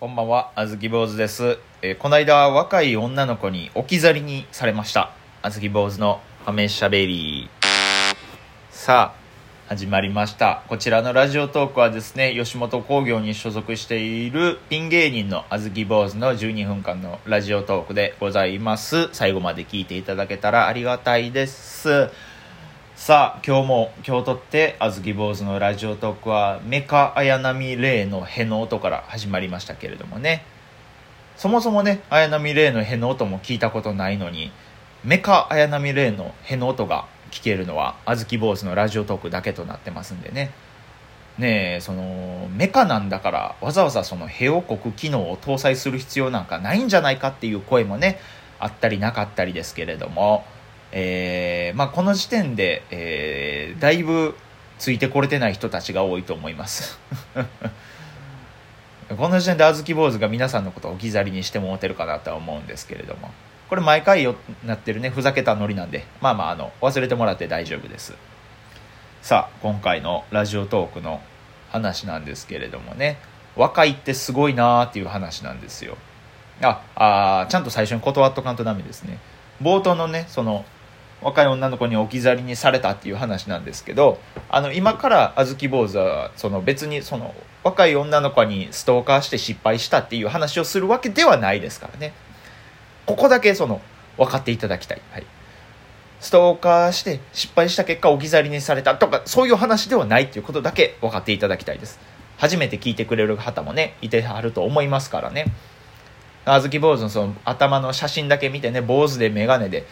こんばんは、あずき坊主です。えーこの間、若い女の子に置き去りにされました。あずき坊主のハメしゃべり。さあ、始まりました。こちらのラジオトークはですね、吉本興業に所属しているピン芸人のあずき坊主の12分間のラジオトークでございます。最後まで聞いていただけたらありがたいです。さあ今日も今日とってあずき坊主のラジオトークはメカ綾波レイのへの音から始まりましたけれどもね。そもそもね綾波レイのへの音も聞いたことないのにメカ綾波レイのへの音が聞けるのはあずき坊主のラジオトークだけとなってますんでね。ねえそのメカなんだからわざわざそのへをこく機能を搭載する必要なんかないんじゃないかっていう声もねあったりなかったりですけれども。えーまあ、この時点で、えーだいぶついてこれてない人たちが多いと思います。この時点であずき坊主が皆さんのことを置き去りにしてもうてるかなとは思うんですけれども。これ毎回よなってるね。ふざけたノリなんで。まあまああの忘れてもらって大丈夫です。さあ今回のラジオトークの話なんですけれどもね。若いってすごいなーっていう話なんですよ。ああちゃんと最初に断っとかんとダメですね。冒頭のねその若い女の子に置き去りにされたっていう話なんですけどあの今からあずき坊主はその別にその若い女の子にストーカーして失敗したっていう話をするわけではないですからね。ここだけその分かっていただきたい、はい、ストーカーして失敗した結果置き去りにされたとかそういう話ではないっていうことだけ分かっていただきたいです。初めて聞いてくれる方もねいてはると思いますからね。あずき坊主のその頭の写真だけ見てね坊主で眼鏡で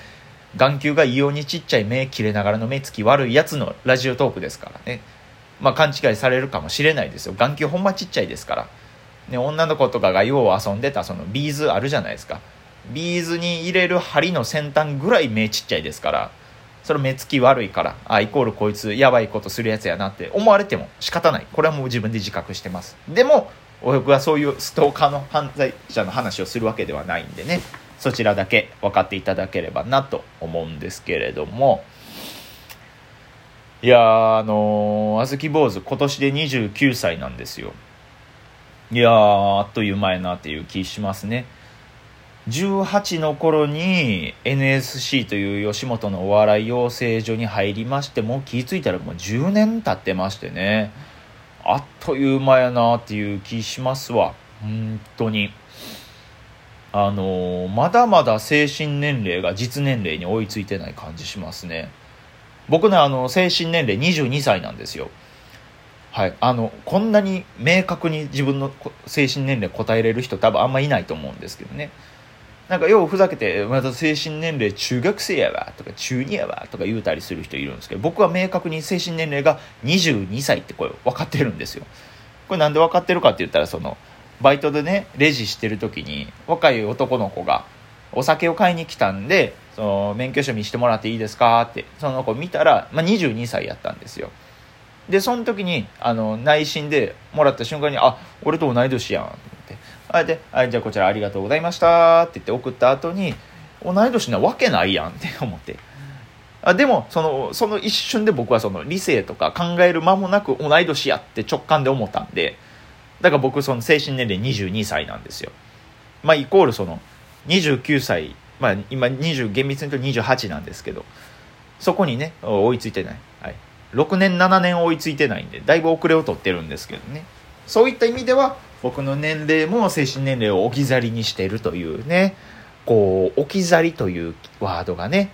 眼球が異様にちっちゃい目切れながらの目つき悪いやつのラジオトークですからね。まあ勘違いされるかもしれないですよ。眼球ほんまちっちゃいですから、ね、女の子とかがよう遊んでたそのビーズあるじゃないですか。ビーズに入れる針の先端ぐらい目ちっちゃいですから。それ目つき悪いから。あイコールこいつやばいことするやつやなって。思われても仕方ない。これはもう自分で自覚してます。でも僕はそういうストーカーの犯罪者の話をするわけではないんでね。そちらだけ分かっていただければなと思うんですけれども。いやあのー、あずき坊主今年で29歳なんですよ。いやあっという間やなっていう気しますね。18の頃に NSC という吉本のお笑い養成所に入りましてもう気付いたらもう10年経ってましてね。あっという間やなっていう気しますわ。本当に。あのまだまだ精神年齢が実年齢に追いついてない感じしますね。僕ねあの精神年齢22歳なんですよ。はい。あのこんなに明確に自分の精神年齢答えれる人多分あんまいないと思うんですけどね。なんかようふざけて「まだ精神年齢中学生やわ」とか「中2やわ」とか言うたりする人いるんですけど僕は明確に精神年齢が22歳ってこれ分かってるんですよ。これなんで分かってるかって言ったらそのバイトでねレジしてる時に若い男の子がお酒を買いに来たんでその免許証見してもらっていいですかってその子見たら、まあ、22歳やったんですよ。でその時にあの内心でもらった瞬間に「あ俺と同い年やん」って。あであじゃあこちらありがとうございました」って言って送った後に同い年なわけないやんって 思って。あでもそのその一瞬で僕はその理性とか考える間もなく同い年やって直感で思ったんで。だから僕その精神年齢22歳なんですよ。まあイコールその29歳まあ今20厳密に言うと28なんですけどそこにね追いついてない、はい、6年7年追いついてないんでだいぶ遅れを取ってるんですけどね。そういった意味では僕の年齢も精神年齢を置き去りにしているというねこう置き去りというワードがね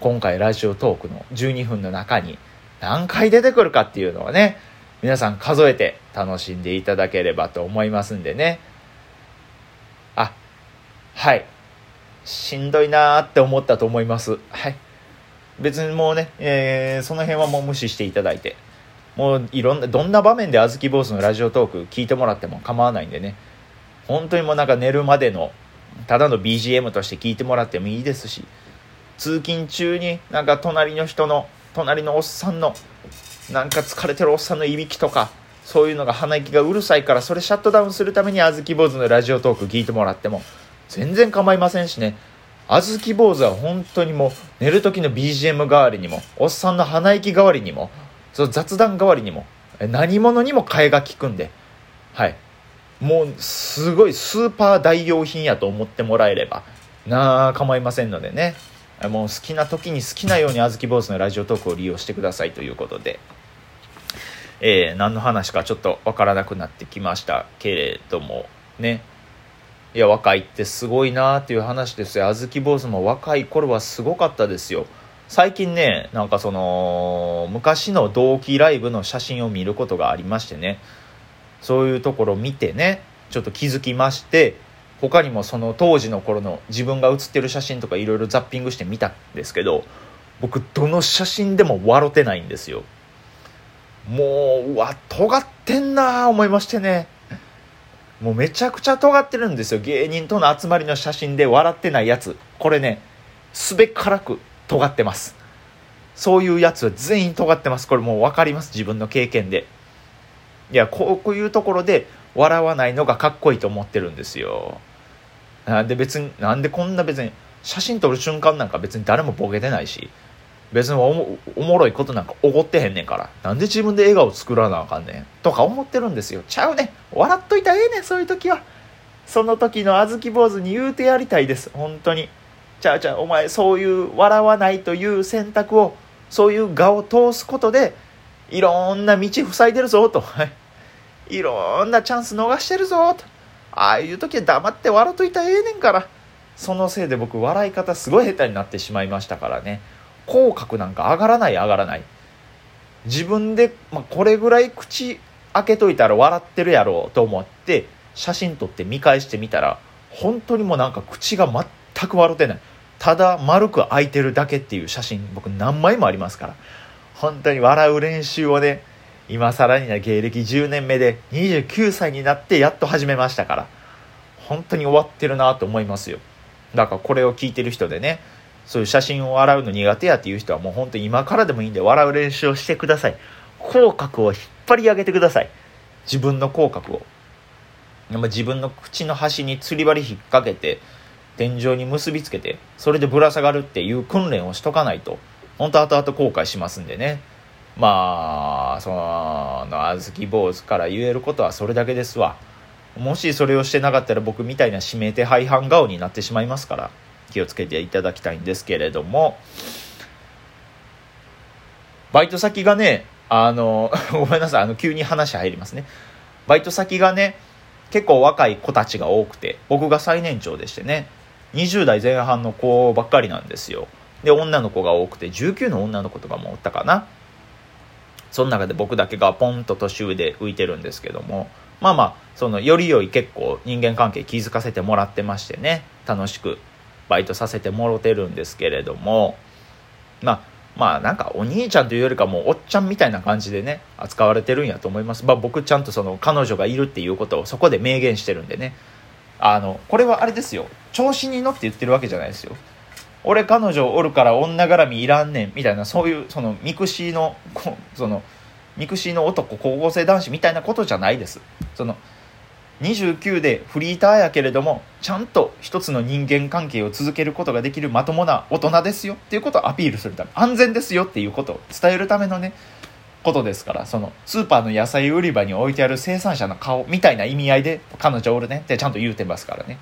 今回ラジオトークの12分の中に何回出てくるかっていうのはね皆さん数えて楽しんでいただければと思いますんでね。あはい。しんどいなーって思ったと思います。はい。別にもうね、えーその辺はもう無視していただいて。もういろんなどんな場面であずき坊主のラジオトーク聞いてもらっても構わないんでね。本当にもうなんか寝るまでのただの BGM として聞いてもらってもいいですし通勤中になんか隣の人の隣のおっさんのなんか疲れてるおっさんのいびきとかそういうのが鼻息がうるさいからそれシャットダウンするためにあずき坊主のラジオトーク聞いてもらっても全然構いませんしね。あずき坊主は本当にもう寝る時の BGM 代わりにもおっさんの鼻息代わりにもその雑談代わりにも何者にも替えが利くんではい。もうすごいスーパー代用品やと思ってもらえればなあ構いませんのでね。もう好きな時に好きなようにあずき坊主のラジオトークを利用してくださいということで、えー、何の話かちょっとわからなくなってきましたけれどもね。いや若いってすごいなっていう話ですよ。あずき坊主も若い頃はすごかったですよ。最近ねなんかその昔の同期ライブの写真を見ることがありましてね。そういうところ見てねちょっと気づきまして他にもその当時の頃の自分が写ってる写真とかいろいろザッピングしてみたんですけど僕どの写真でも笑ってないんですよ。もううわ尖ってんなー思いましてね。もうめちゃくちゃ尖ってるんですよ。芸人との集まりの写真で笑ってないやつ。これねすべからく尖ってます。そういうやつは全員尖ってます。これもう分かります。自分の経験で。いやこういうところで笑わないのがかっこいいと思ってるんですよ。なんで別になんでこんな別に写真撮る瞬間なんか別に誰もボケてないし。別におもろいことなんかおごってへんねんから。なんで自分で笑顔作らなあかんねん。とか思ってるんですよ。ちゃうね笑っといたらええねんそういう時は。その時の小豆坊主に言うてやりたいです。本当に。ちゃうちゃうお前そういう笑わないという選択をそういう画を通すことでいろんな道塞いでるぞと。いろんなチャンス逃してるぞと。ああいう時は黙って笑っといたらええねんから。そのせいで僕笑い方すごい下手になってしまいましたからね。口角なんか上がらない上がらない。自分で、まあ、これぐらい口開けといたら笑ってるやろうと思って写真撮って見返してみたら本当にもうなんか口が全く笑ってない。ただ丸く開いてるだけっていう写真僕何枚もありますから。本当に笑う練習をね今更にな芸歴10年目で29歳になってやっと始めましたから。本当に終わってるなと思いますよ。だからこれを聞いてる人でねそういう写真を洗うの苦手やっていう人はもう本当に今からでもいいんで笑う練習をしてください。口角を引っ張り上げてください。自分の口角を。自分の口の端に釣り針引っ掛けて天井に結びつけてそれでぶら下がるっていう訓練をしとかないと本当後々後悔しますんでね。まあその小豆坊主から言えることはそれだけですわ。もしそれをしてなかったら僕みたいな指名手配犯顔になってしまいますから。気をつけていただきたいんですけれども、バイト先がね、あの、ごめんなさい、あの、急に話入りますね。バイト先がね、結構若い子たちが多くて、僕が最年長でしてね、20代前半の子ばっかりなんですよ。で、女の子が多くて、19の女の子とかもおったかな。その中で僕だけがポンと年上で浮いてるんですけども、まあまあ、その、より良い結構人間関係気づかせてもらってましてね、楽しくバイトさせてもろてるんですけれどもまあまあなんかお兄ちゃんというよりかもうおっちゃんみたいな感じでね扱われてるんやと思います、まあ、僕ちゃんとその彼女がいるっていうことをそこで明言してるんでね。あのこれはあれですよ。調子に乗って言ってるわけじゃないですよ。俺彼女おるから女絡みいらんねんみたいなそういうそのミクシーのそのミクシーの男高校生男子みたいなことじゃないです。その29でフリーターやけれどもちゃんと一つの人間関係を続けることができるまともな大人ですよ。っていうことをアピールするため安全ですよ。っていうことを伝えるためのねことですからそのスーパーの野菜売り場に置いてある生産者の顔みたいな意味合いで彼女おるね。ってちゃんと言うてますからね。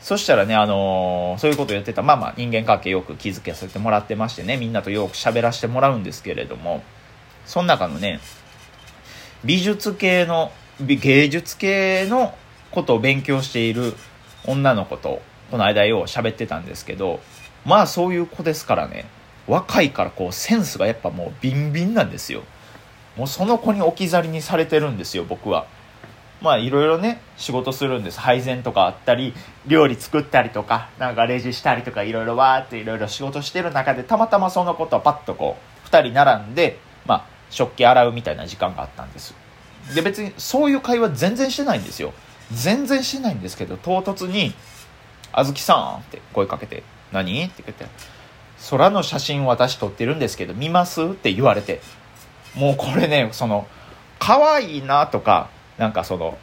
そしたらね、あのー、そういうことを言ってた。まあまあ人間関係よく気づけさせてもらって。ましてねみんなとよく喋らせてもらうんですけれどもその中のね美術系の芸術系のことを勉強している女の子とこの間よう喋ってたんですけどまあそういう子ですからね若いからこうセンスがやっぱもうビンビンなんですよ。もうその子に置き去りにされてるんですよ僕は。まあいろいろね仕事するんです。配膳とかあったり料理作ったりとかなんかレジしたりとかいろいろわーっていろいろ仕事してる中でたまたまその子とパッとこう2人並んでまあ食器洗うみたいな時間があったんです。で別にそういう会話全然してないんですよ全然してないんですけど唐突に「あずきさん」って声かけて「何?」って言って「空の写真私撮ってるんですけど見ます?」って言われてもうこれねその可愛いなとかなんかその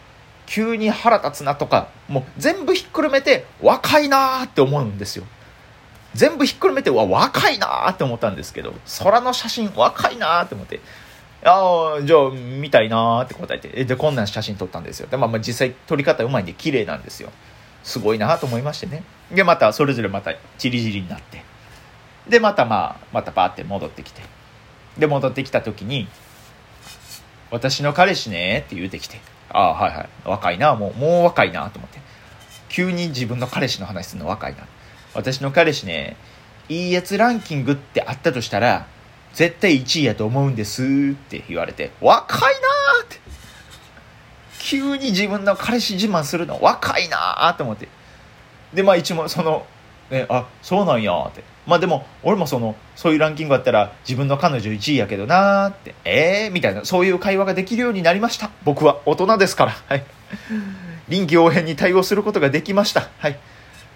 急に腹立つなとかもう全部ひっくるめて若いなって思うんですよ全部ひっくるめてわ若いなって思ったんですけど空の写真若いなって思ってああ、じゃあ、見たいなーって答えて。えで、こんなん写真撮ったんですよ。で、まあ、まあ、実際撮り方うまいんで綺麗なんですよ。すごいなと思いましてね。で、また、それぞれまた、チリチリになって。で、またまあ、またパーって戻ってきて。で、戻ってきた時に、私の彼氏ねって言うてきて。ああ、はいはい。若いな、もう、もう若いなと思って。急に自分の彼氏の話するの若いな。私の彼氏ね、いいやつランキングってあったとしたら、絶対1位やと思うんですって言われて、若いなーって。急に自分の彼氏自慢するの若いなーって思って。で、まあ一応その、ね、あ、そうなんやって。まあでも、俺もその、そういうランキングあったら自分の彼女1位やけどなーって、ええー、みたいな、そういう会話ができるようになりました。僕は大人ですから。はい。臨機応変に対応することができました。はい。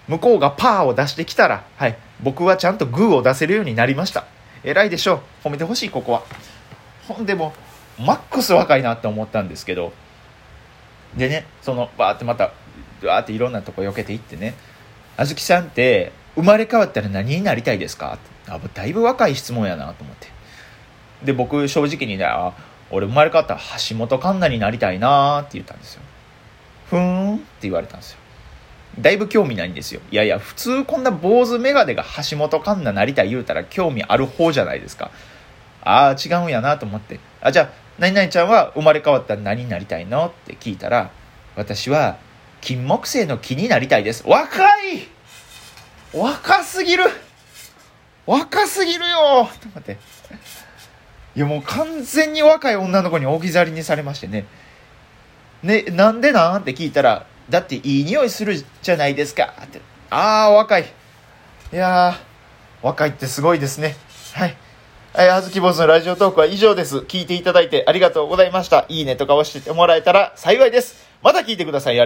向こうがパーを出してきたら、はい。僕はちゃんとグーを出せるようになりました。偉いでしょう。褒めてほしい、ここは。ほんでも、マックス若いなって思ったんですけど、でね、その、バーってまた、バーっていろんなとこ避けていってね、あずきさんって生まれ変わったら何になりたいですか？あだいぶ若い質問やなと思って。で僕正直にねあ俺生まれ変わったら橋本環奈になりたいなって言ったんですよ。ふーんって言われたんですよ。だいぶ興味ないんですよ。いやいや普通こんな坊主眼鏡が橋本環奈なりたい言うたら興味ある方じゃないですか。ああ違うんやなと思って。あじゃあ何々ちゃんは生まれ変わったら何になりたいのって聞いたら私は金木犀の木になりたいです。若い!若すぎる!若すぎるよ!と思って。いやもう完全に若い女の子に置き去りにされましてね。ね、なんでなん？って聞いたら、だっていい匂いするじゃないですかって。ああ、若い。いやー、若いってすごいですね。はい。はい、あずき坊主のラジオトークは以上です。聞いていただいてありがとうございました。いいねとか押してもらえたら幸いです。また聞いてください。